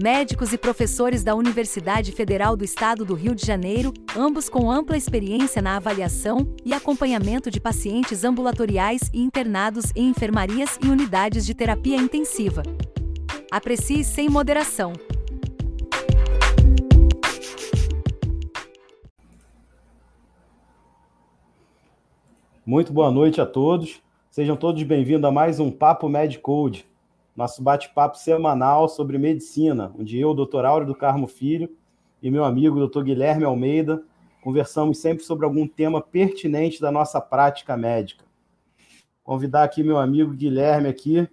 médicos e professores da Universidade Federal do Estado do Rio de Janeiro, ambos com ampla experiência na avaliação e acompanhamento de pacientes ambulatoriais e internados em enfermarias e unidades de terapia intensiva. Aprecie sem moderação. Muito boa noite a todos. Sejam todos bem-vindos a mais um Papo Medcode nosso bate-papo semanal sobre medicina, onde eu, doutor Áureo do Carmo Filho, e meu amigo, doutor Guilherme Almeida, conversamos sempre sobre algum tema pertinente da nossa prática médica. Convidar aqui meu amigo Guilherme aqui.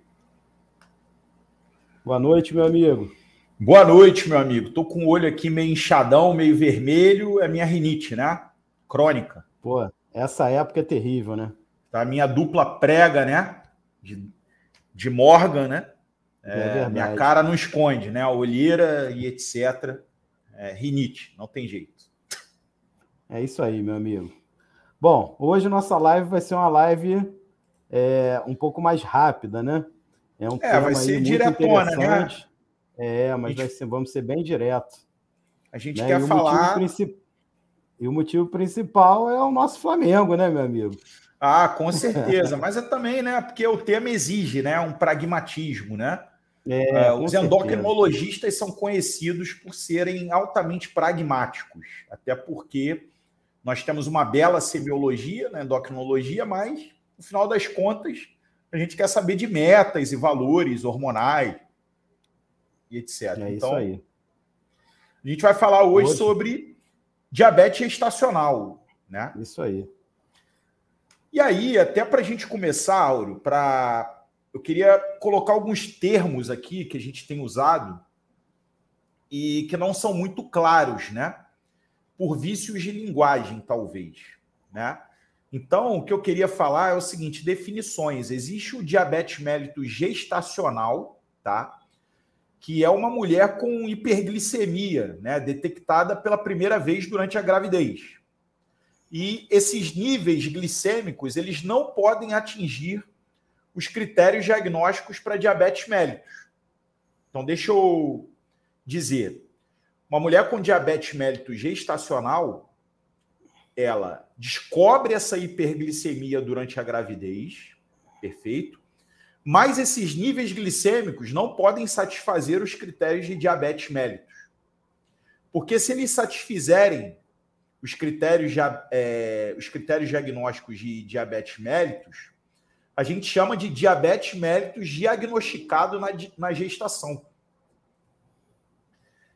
Boa noite, meu amigo. Boa noite, meu amigo. Tô com o olho aqui meio inchadão, meio vermelho, é minha rinite, né? Crônica. Pô, essa época é terrível, né? Tá a minha dupla prega, né? De, de Morgan, né? É, é minha cara não esconde, né? A olheira e etc. É, rinite, não tem jeito. É isso aí, meu amigo. Bom, hoje nossa live vai ser uma live é, um pouco mais rápida, né? É, um é vai ser diretona, né? É, mas vai ser, vamos ser bem direto. A gente né? quer e falar. Princip... E o motivo principal é o nosso Flamengo, né, meu amigo? Ah, com certeza. mas é também, né? Porque o tema exige, né? Um pragmatismo, né? É, uh, os endocrinologistas são conhecidos por serem altamente pragmáticos, até porque nós temos uma bela semiologia na né, endocrinologia, mas no final das contas a gente quer saber de metas e valores hormonais e etc. É então, isso aí. A gente vai falar hoje, hoje... sobre diabetes gestacional, né? Isso aí. E aí, até para a gente começar, Auro, para eu queria colocar alguns termos aqui que a gente tem usado e que não são muito claros, né? Por vícios de linguagem, talvez, né? Então, o que eu queria falar é o seguinte: definições. Existe o diabetes mellitus gestacional, tá? Que é uma mulher com hiperglicemia, né? Detectada pela primeira vez durante a gravidez. E esses níveis glicêmicos, eles não podem atingir os critérios diagnósticos para diabetes mellitus. Então, deixa eu dizer: uma mulher com diabetes mellitus gestacional, ela descobre essa hiperglicemia durante a gravidez, perfeito, mas esses níveis glicêmicos não podem satisfazer os critérios de diabetes mellitus. Porque se eles satisfizerem os critérios, é, os critérios diagnósticos de diabetes mellitus, a gente chama de diabetes mellitus diagnosticado na, na gestação.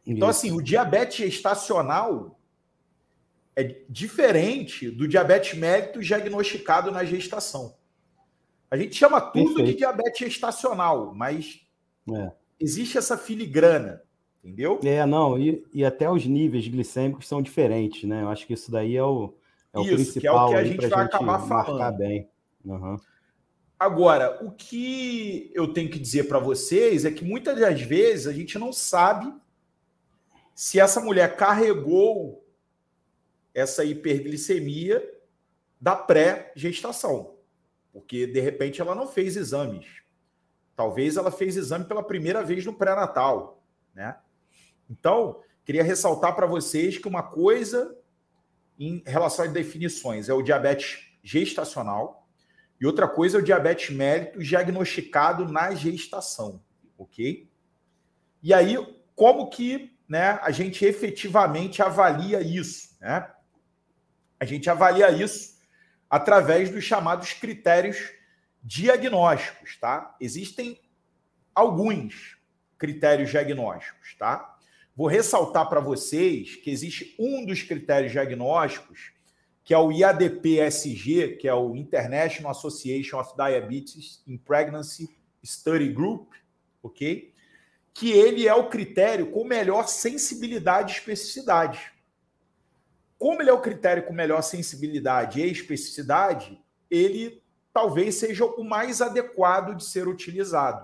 Então, Isso. assim, o diabetes gestacional é diferente do diabetes mellitus diagnosticado na gestação. A gente chama tudo Perfeito. de diabetes gestacional, mas é. existe essa filigrana, entendeu? É, não, e, e até os níveis glicêmicos são diferentes, né? Eu acho que isso daí é o, é o isso, principal. Que é o que a gente vai acabar falando. bem. Uhum. Agora, o que eu tenho que dizer para vocês é que muitas das vezes a gente não sabe se essa mulher carregou essa hiperglicemia da pré-gestação, porque de repente ela não fez exames. Talvez ela fez exame pela primeira vez no pré-natal, né? Então, queria ressaltar para vocês que uma coisa em relação às definições é o diabetes gestacional, e outra coisa é o diabetes mellitus diagnosticado na gestação, ok? E aí, como que né, a gente efetivamente avalia isso? Né? A gente avalia isso através dos chamados critérios diagnósticos, tá? Existem alguns critérios diagnósticos, tá? Vou ressaltar para vocês que existe um dos critérios diagnósticos que é o IADP-SG, que é o International Association of Diabetes in Pregnancy Study Group, ok? Que ele é o critério com melhor sensibilidade e especificidade. como ele é o critério com melhor sensibilidade e especificidade, ele talvez seja o mais adequado de ser utilizado.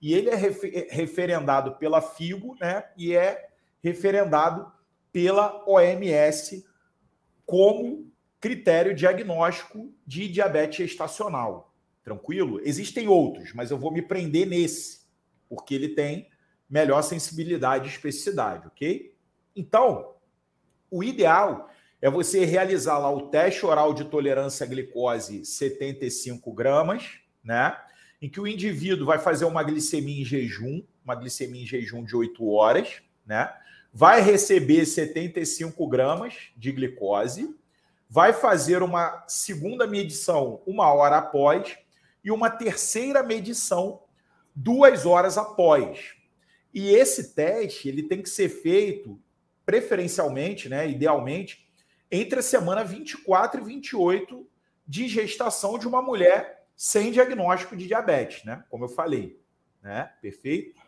E ele é referendado pela FIGO né, e é referendado pela OMS como critério diagnóstico de diabetes gestacional. Tranquilo? Existem outros, mas eu vou me prender nesse, porque ele tem melhor sensibilidade e especificidade, ok? Então, o ideal é você realizar lá o teste oral de tolerância à glicose 75 gramas, né? Em que o indivíduo vai fazer uma glicemia em jejum, uma glicemia em jejum de 8 horas, né? Vai receber 75 gramas de glicose, vai fazer uma segunda medição uma hora após e uma terceira medição duas horas após. E esse teste ele tem que ser feito preferencialmente, né, idealmente, entre a semana 24 e 28 de gestação de uma mulher sem diagnóstico de diabetes, né? Como eu falei, né? Perfeito?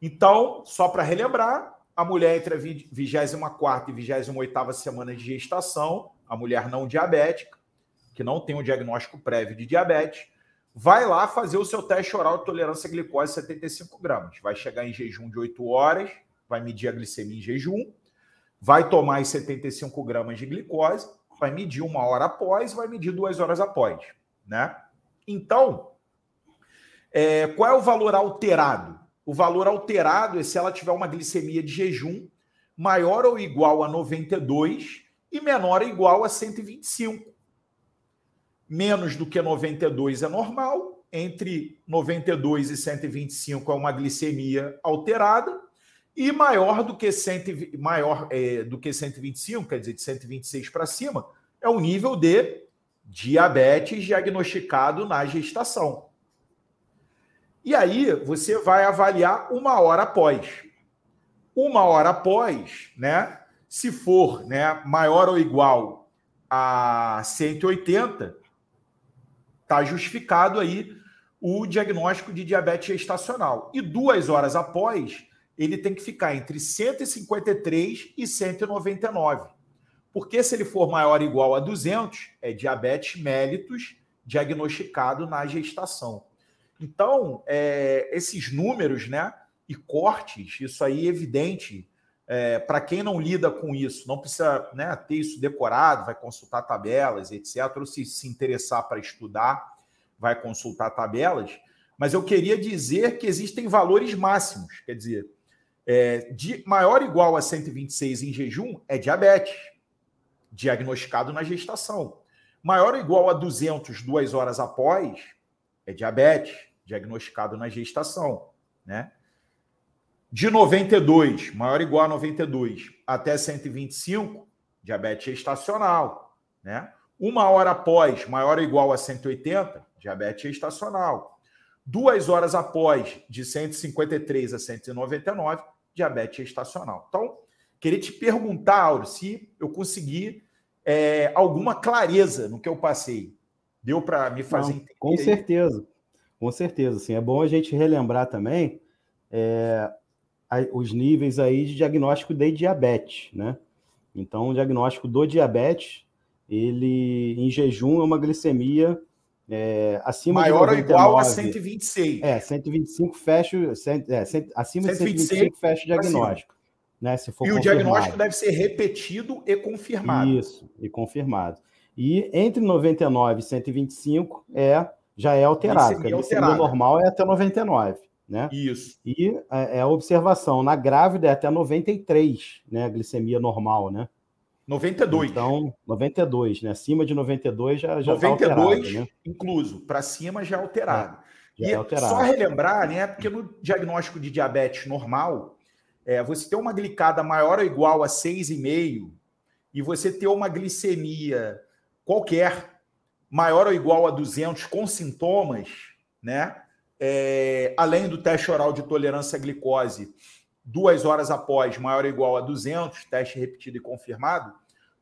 Então, só para relembrar, a mulher entre a 24 e 28 semana de gestação, a mulher não diabética, que não tem um diagnóstico prévio de diabetes, vai lá fazer o seu teste oral de tolerância à glicose 75 gramas. Vai chegar em jejum de 8 horas, vai medir a glicemia em jejum, vai tomar as 75 gramas de glicose, vai medir uma hora após, vai medir duas horas após, né? Então, é, qual é o valor alterado? O valor alterado é se ela tiver uma glicemia de jejum maior ou igual a 92 e menor ou igual a 125. Menos do que 92 é normal, entre 92 e 125 é uma glicemia alterada, e maior do que, 100, maior, é, do que 125, quer dizer, de 126 para cima, é o nível de diabetes diagnosticado na gestação. E aí você vai avaliar uma hora após. Uma hora após, né? Se for né, maior ou igual a 180, está justificado aí o diagnóstico de diabetes gestacional. E duas horas após, ele tem que ficar entre 153 e 199. Porque se ele for maior ou igual a 200, é diabetes mellitus diagnosticado na gestação. Então, é, esses números, né, e cortes, isso aí é evidente é, para quem não lida com isso, não precisa né, ter isso decorado, vai consultar tabelas, etc. Ou se se interessar para estudar, vai consultar tabelas. Mas eu queria dizer que existem valores máximos, quer dizer, é, de maior ou igual a 126 em jejum é diabetes, diagnosticado na gestação. Maior ou igual a 200 duas horas após é diabetes, diagnosticado na gestação, né? De 92, maior ou igual a 92, até 125, diabetes gestacional, né? Uma hora após, maior ou igual a 180, diabetes gestacional. Duas horas após, de 153 a 199, diabetes gestacional. Então, queria te perguntar, Auro, se eu consegui é, alguma clareza no que eu passei. Deu para me fazer Não, entender? Com certeza, com certeza. Sim. É bom a gente relembrar também é, os níveis aí de diagnóstico de diabetes, né? Então, o diagnóstico do diabetes, ele em jejum é uma glicemia é, acima Maior de 99, ou igual a 126. É, 125 fecha, cent, é, cent, acima 126, de 125 fecha o diagnóstico. Né, se for e o diagnóstico deve ser repetido e confirmado. Isso, e confirmado. E entre 99 e 125 é, já é alterado, a glicemia normal é até 99. Né? Isso. E é, é a observação, na grávida é até 93, né? A glicemia normal, né? 92. Então, 92, né? Acima de 92 já, já 92 tá alterado, né? incluso. Para cima já é alterado. É, já e é alterado. só relembrar, né? Porque no diagnóstico de diabetes normal, é, você ter uma glicada maior ou igual a 6,5 e você ter uma glicemia qualquer maior ou igual a 200 com sintomas, né? É, além do teste oral de tolerância à glicose, duas horas após, maior ou igual a 200, teste repetido e confirmado,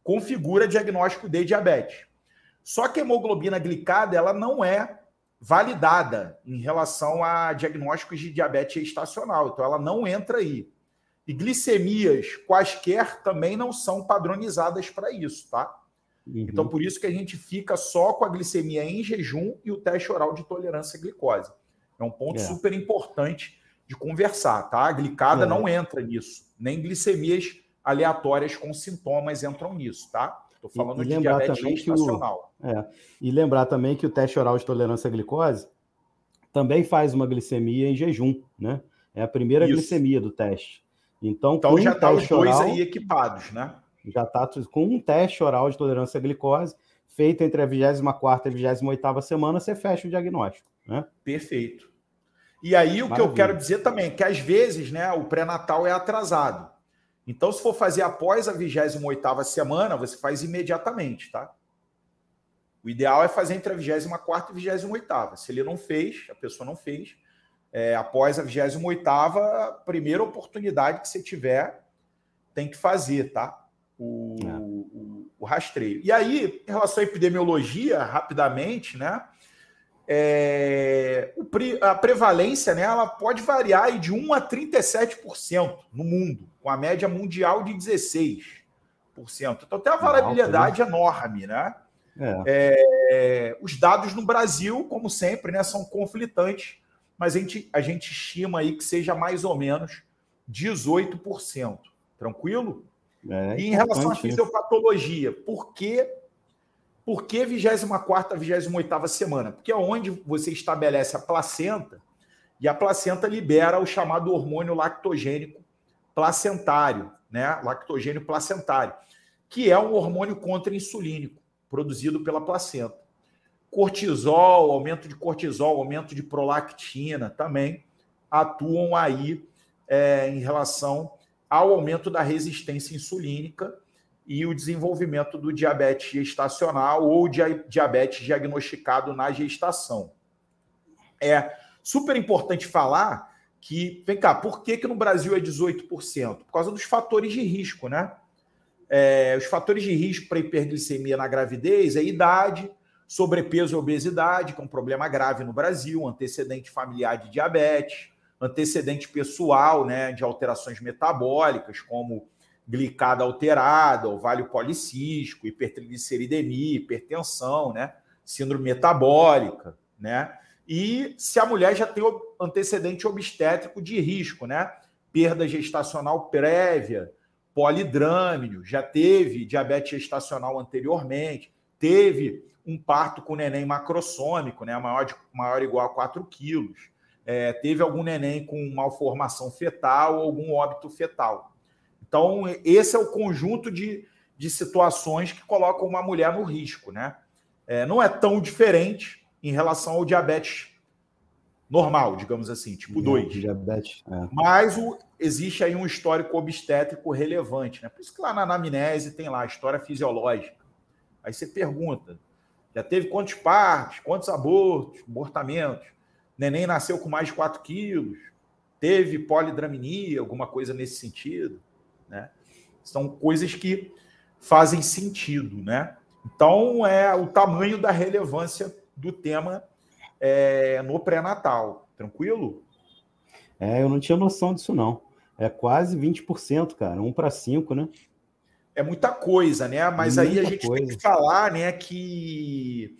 configura diagnóstico de diabetes. Só que a hemoglobina glicada ela não é validada em relação a diagnósticos de diabetes estacional, então ela não entra aí. E glicemias quaisquer também não são padronizadas para isso, tá? Uhum. Então, por isso que a gente fica só com a glicemia em jejum e o teste oral de tolerância à glicose. É um ponto é. super importante de conversar, tá? A glicada é. não entra nisso, nem glicemias aleatórias com sintomas entram nisso, tá? Estou falando e, de diabetes gestacional. O, é, e lembrar também que o teste oral de tolerância à glicose também faz uma glicemia em jejum, né? É a primeira Isso. glicemia do teste. Então, então já está os dois oral, aí equipados, né? Já está com um teste oral de tolerância à glicose feito entre a 24 e a 28 semana, você fecha o diagnóstico, né? Perfeito. E aí o Maravilha. que eu quero dizer também é que às vezes, né, o pré-natal é atrasado. Então, se for fazer após a 28 semana, você faz imediatamente, tá? O ideal é fazer entre a 24 e a 28. Se ele não fez, a pessoa não fez, é, após a 28, primeira oportunidade que você tiver, tem que fazer, tá? O, é. o, o, rastreio. E aí, em relação à epidemiologia, rapidamente, né? É, a prevalência né, ela pode variar de 1 a 37% no mundo, com a média mundial de 16%. Então tem uma variabilidade Alto, né? enorme, né? É. É, os dados no Brasil, como sempre, né, são conflitantes mas a gente, a gente estima aí que seja mais ou menos 18%. Tranquilo? É, e em relação à fisiopatologia, por que, por que 24 28 semana? Porque é onde você estabelece a placenta e a placenta libera o chamado hormônio lactogênico placentário, né? Lactogênio placentário, que é um hormônio contra-insulínico produzido pela placenta cortisol, aumento de cortisol, aumento de prolactina também atuam aí é, em relação ao aumento da resistência insulínica e o desenvolvimento do diabetes gestacional ou diabetes diagnosticado na gestação. É super importante falar que, vem cá, por que, que no Brasil é 18%? Por causa dos fatores de risco, né? É, os fatores de risco para hiperglicemia na gravidez é idade, sobrepeso e obesidade, que é um problema grave no Brasil, antecedente familiar de diabetes, antecedente pessoal né, de alterações metabólicas, como glicada alterada, ovário policístico, hipertrigliceridemia, hipertensão, né, síndrome metabólica, né? E se a mulher já tem antecedente obstétrico de risco, né? Perda gestacional prévia, polidrâmino, já teve diabetes gestacional anteriormente, teve um parto com neném macrossômico, né, maior, de, maior ou igual a 4 quilos. É, teve algum neném com malformação fetal ou algum óbito fetal. Então, esse é o conjunto de, de situações que colocam uma mulher no risco. Né? É, não é tão diferente em relação ao diabetes normal, digamos assim, tipo 2. Diabetes. É. Mas o, existe aí um histórico obstétrico relevante. Né? Por isso que lá na anamnese tem lá a história fisiológica. Aí você pergunta, já teve quantos partos, quantos abortos, abortamentos? Neném nasceu com mais de 4 quilos, teve polidramia, alguma coisa nesse sentido, né? São coisas que fazem sentido, né? Então, é o tamanho da relevância do tema é, no pré-natal. Tranquilo? É, eu não tinha noção disso, não. É quase 20%, cara. 1 para 5, né? é muita coisa, né? Mas muita aí a gente coisa. tem que falar, né, que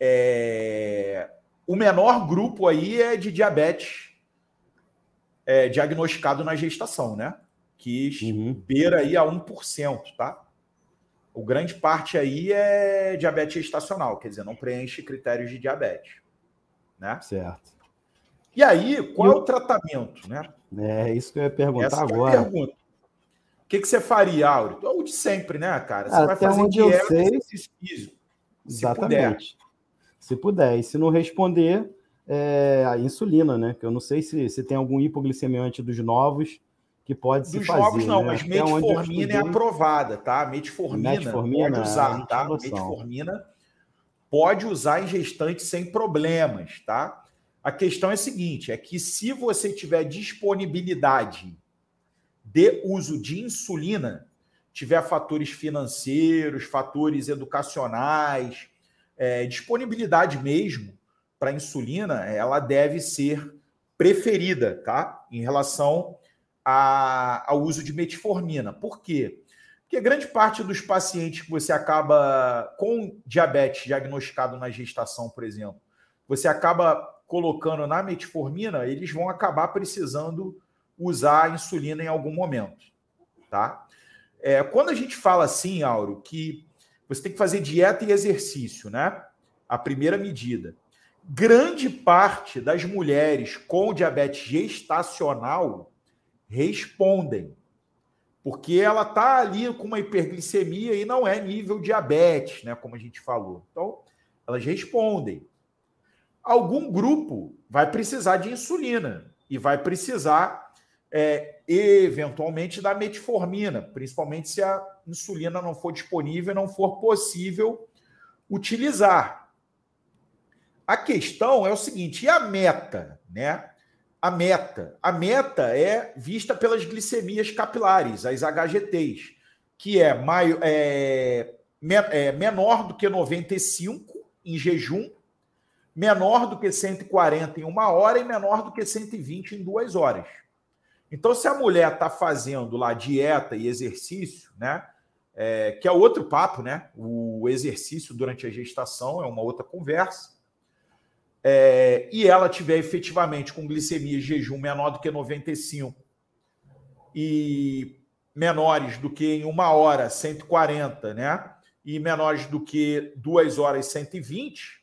é, o menor grupo aí é de diabetes é, diagnosticado na gestação, né? Que uhum. beira aí a 1%, tá? O grande parte aí é diabetes gestacional, quer dizer, não preenche critérios de diabetes, né? Certo. E aí, qual é o tratamento, né? É isso que eu ia perguntar Essa agora. É a pergunta que, que você faria, Áureo? O de sempre, né, cara? Você Até vai fazer onde dieta, eu sei, exercício físico. Se Exatamente. Puder. Se puder. E se não responder, é a insulina, né? Que eu não sei se, se tem algum hipoglicemiante dos novos que pode se fazer. Dos novos não, né? mas metformina é aprovada, tá? Metformina, metformina pode usar, tá? Metformina pode usar em gestantes sem problemas, tá? A questão é a seguinte, é que se você tiver disponibilidade de uso de insulina tiver fatores financeiros, fatores educacionais, é, disponibilidade mesmo para insulina, ela deve ser preferida, tá? Em relação a, ao uso de metformina. Por quê? Porque grande parte dos pacientes que você acaba com diabetes diagnosticado na gestação, por exemplo, você acaba colocando na metformina, eles vão acabar precisando usar a insulina em algum momento, tá? É, quando a gente fala assim, Auro, que você tem que fazer dieta e exercício, né? A primeira medida. Grande parte das mulheres com diabetes gestacional respondem porque ela está ali com uma hiperglicemia e não é nível diabetes, né? Como a gente falou. Então, elas respondem. Algum grupo vai precisar de insulina e vai precisar, é, eventualmente, da metformina, principalmente se a insulina não for disponível e não for possível utilizar. A questão é o seguinte: e a meta, né? A meta. A meta é vista pelas glicemias capilares, as HGTs, que é, maio, é, é menor do que 95 em jejum, menor do que 140 em uma hora e menor do que 120 em duas horas. Então, se a mulher está fazendo lá dieta e exercício, né? É, que é outro papo, né? O exercício durante a gestação é uma outra conversa é, e ela tiver efetivamente com glicemia jejum menor do que 95 e menores do que em uma hora 140, né? E menores do que duas horas 120,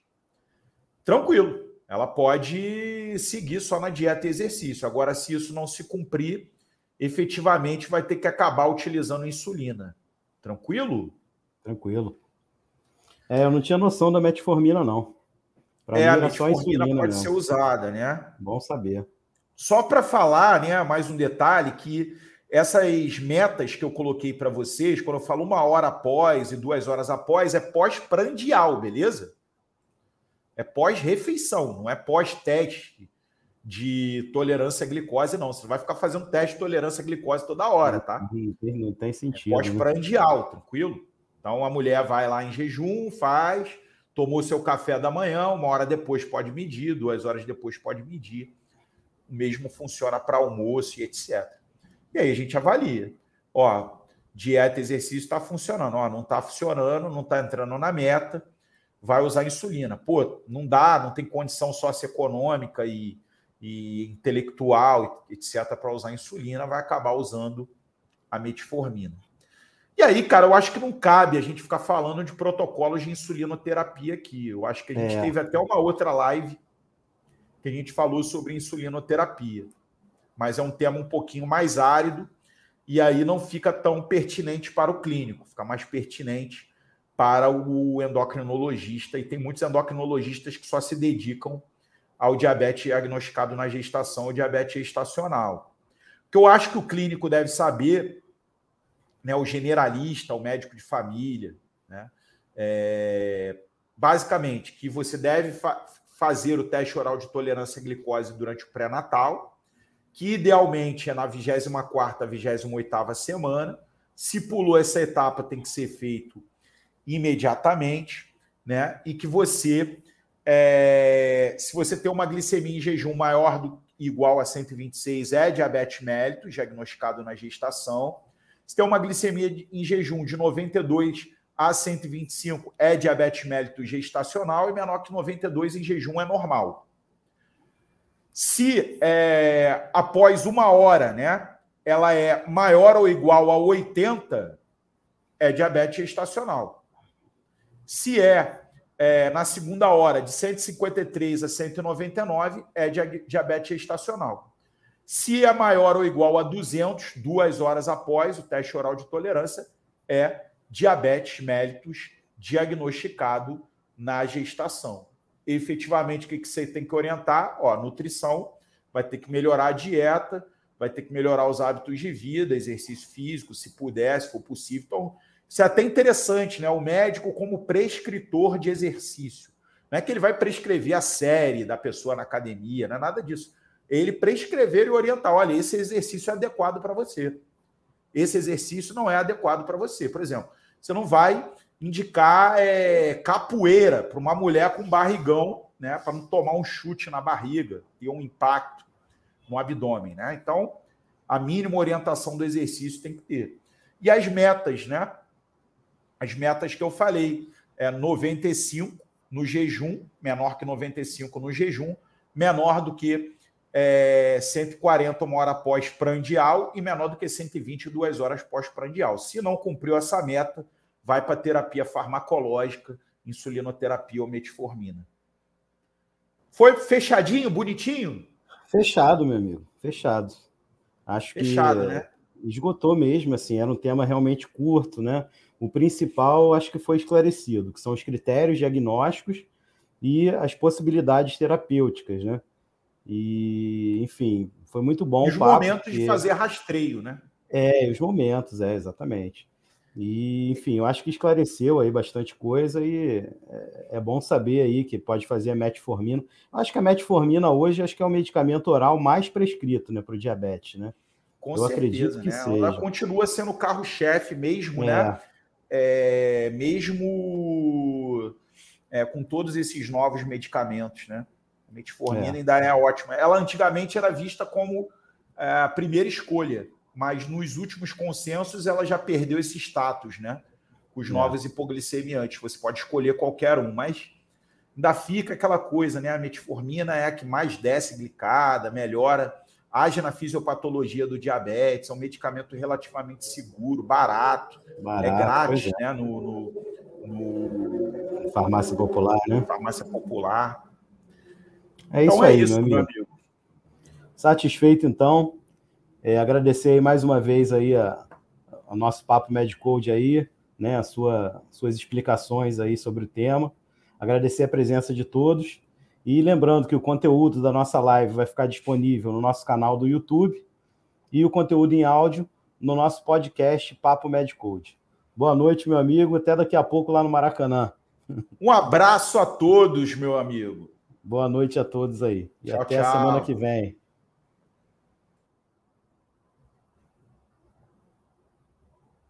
tranquilo. Ela pode seguir só na dieta e exercício. Agora, se isso não se cumprir, efetivamente vai ter que acabar utilizando insulina. Tranquilo? Tranquilo. É, eu não tinha noção da metformina, não. Pra é, a metformina pode ser usada, né? Bom saber. Só para falar, né, mais um detalhe que essas metas que eu coloquei para vocês, quando eu falo uma hora após e duas horas após, é pós-prandial, beleza? É pós-refeição, não é pós-teste de tolerância à glicose, não. Você vai ficar fazendo teste de tolerância à glicose toda hora, tá? Não, não tem sentido. É pós-prandial, né? tranquilo? Então a mulher vai lá em jejum, faz, tomou seu café da manhã, uma hora depois pode medir, duas horas depois pode medir. O mesmo funciona para almoço e etc. E aí a gente avalia. Ó, dieta, exercício está funcionando. Ó, não está funcionando, não está entrando na meta, vai usar insulina. Pô, não dá, não tem condição socioeconômica e, e intelectual, etc., para usar insulina, vai acabar usando a metformina. E aí, cara, eu acho que não cabe a gente ficar falando de protocolos de insulinoterapia aqui. Eu acho que a gente é. teve até uma outra live que a gente falou sobre insulinoterapia. Mas é um tema um pouquinho mais árido e aí não fica tão pertinente para o clínico, fica mais pertinente para o endocrinologista. E tem muitos endocrinologistas que só se dedicam ao diabetes diagnosticado na gestação ou diabetes gestacional. O que eu acho que o clínico deve saber né, o generalista, o médico de família, né? É, basicamente, que você deve fa fazer o teste oral de tolerância à glicose durante o pré-natal, que idealmente é na 24ª, 28ª semana. Se pulou essa etapa, tem que ser feito imediatamente, né? E que você, é, se você tem uma glicemia em jejum maior do igual a 126, é diabetes mellitus, diagnosticado na gestação se tem uma glicemia em jejum de 92 a 125 é diabetes mellitus gestacional e menor que 92 em jejum é normal. Se é, após uma hora, né, ela é maior ou igual a 80, é diabetes gestacional. Se é, é na segunda hora de 153 a 199, é diabetes gestacional. Se é maior ou igual a 200, duas horas após o teste oral de tolerância, é diabetes mellitus diagnosticado na gestação. Efetivamente, o que você tem que orientar? Ó, nutrição, vai ter que melhorar a dieta, vai ter que melhorar os hábitos de vida, exercício físico, se puder, se for possível. Então, isso é até interessante, né? O médico como prescritor de exercício. Não é que ele vai prescrever a série da pessoa na academia, não é nada disso ele prescrever e orientar: olha, esse exercício é adequado para você. Esse exercício não é adequado para você. Por exemplo, você não vai indicar é, capoeira para uma mulher com barrigão, né, para não tomar um chute na barriga e um impacto no abdômen, né? Então, a mínima orientação do exercício tem que ter. E as metas, né? As metas que eu falei, é 95 no jejum, menor que 95 no jejum, menor do que é, 140 uma hora pós-prandial e menor do que 120 duas horas pós-prandial. Se não cumpriu essa meta, vai para terapia farmacológica, insulinoterapia ou metformina. Foi fechadinho, bonitinho? Fechado, meu amigo, fechado. Acho Fechado, que né? esgotou mesmo, assim, era um tema realmente curto, né? O principal acho que foi esclarecido, que são os critérios diagnósticos e as possibilidades terapêuticas, né? E, enfim, foi muito bom. os momentos porque... de fazer rastreio, né? É, os momentos, é, exatamente. E, enfim, eu acho que esclareceu aí bastante coisa e é, é bom saber aí que pode fazer a metformina. Acho que a metformina hoje acho que é o medicamento oral mais prescrito, né, para o diabetes, né? Com eu certeza, acredito que né? seja. Ela continua sendo carro-chefe mesmo, né? é. né? É, mesmo é, com todos esses novos medicamentos, né? A metformina é. ainda é ótima. Ela antigamente era vista como é, a primeira escolha, mas nos últimos consensos ela já perdeu esse status, né? Os é. novos hipoglicemiantes. Você pode escolher qualquer um, mas ainda fica aquela coisa, né? A metformina é a que mais desce glicada, melhora, age na fisiopatologia do diabetes, é um medicamento relativamente seguro, barato, é barato é grátis, é. né? No, no, no, Farmácia popular, né? Farmácia popular. É então isso é aí, isso, meu amigo. amigo. Satisfeito, então. É, agradecer aí mais uma vez aí a, a nosso papo Medicode aí, né, a sua, suas explicações aí sobre o tema. Agradecer a presença de todos. E lembrando que o conteúdo da nossa live vai ficar disponível no nosso canal do YouTube e o conteúdo em áudio no nosso podcast Papo Medicode. Boa noite, meu amigo. Até daqui a pouco lá no Maracanã. Um abraço a todos, meu amigo. Boa noite a todos aí. E tchau, até tchau. a semana que vem.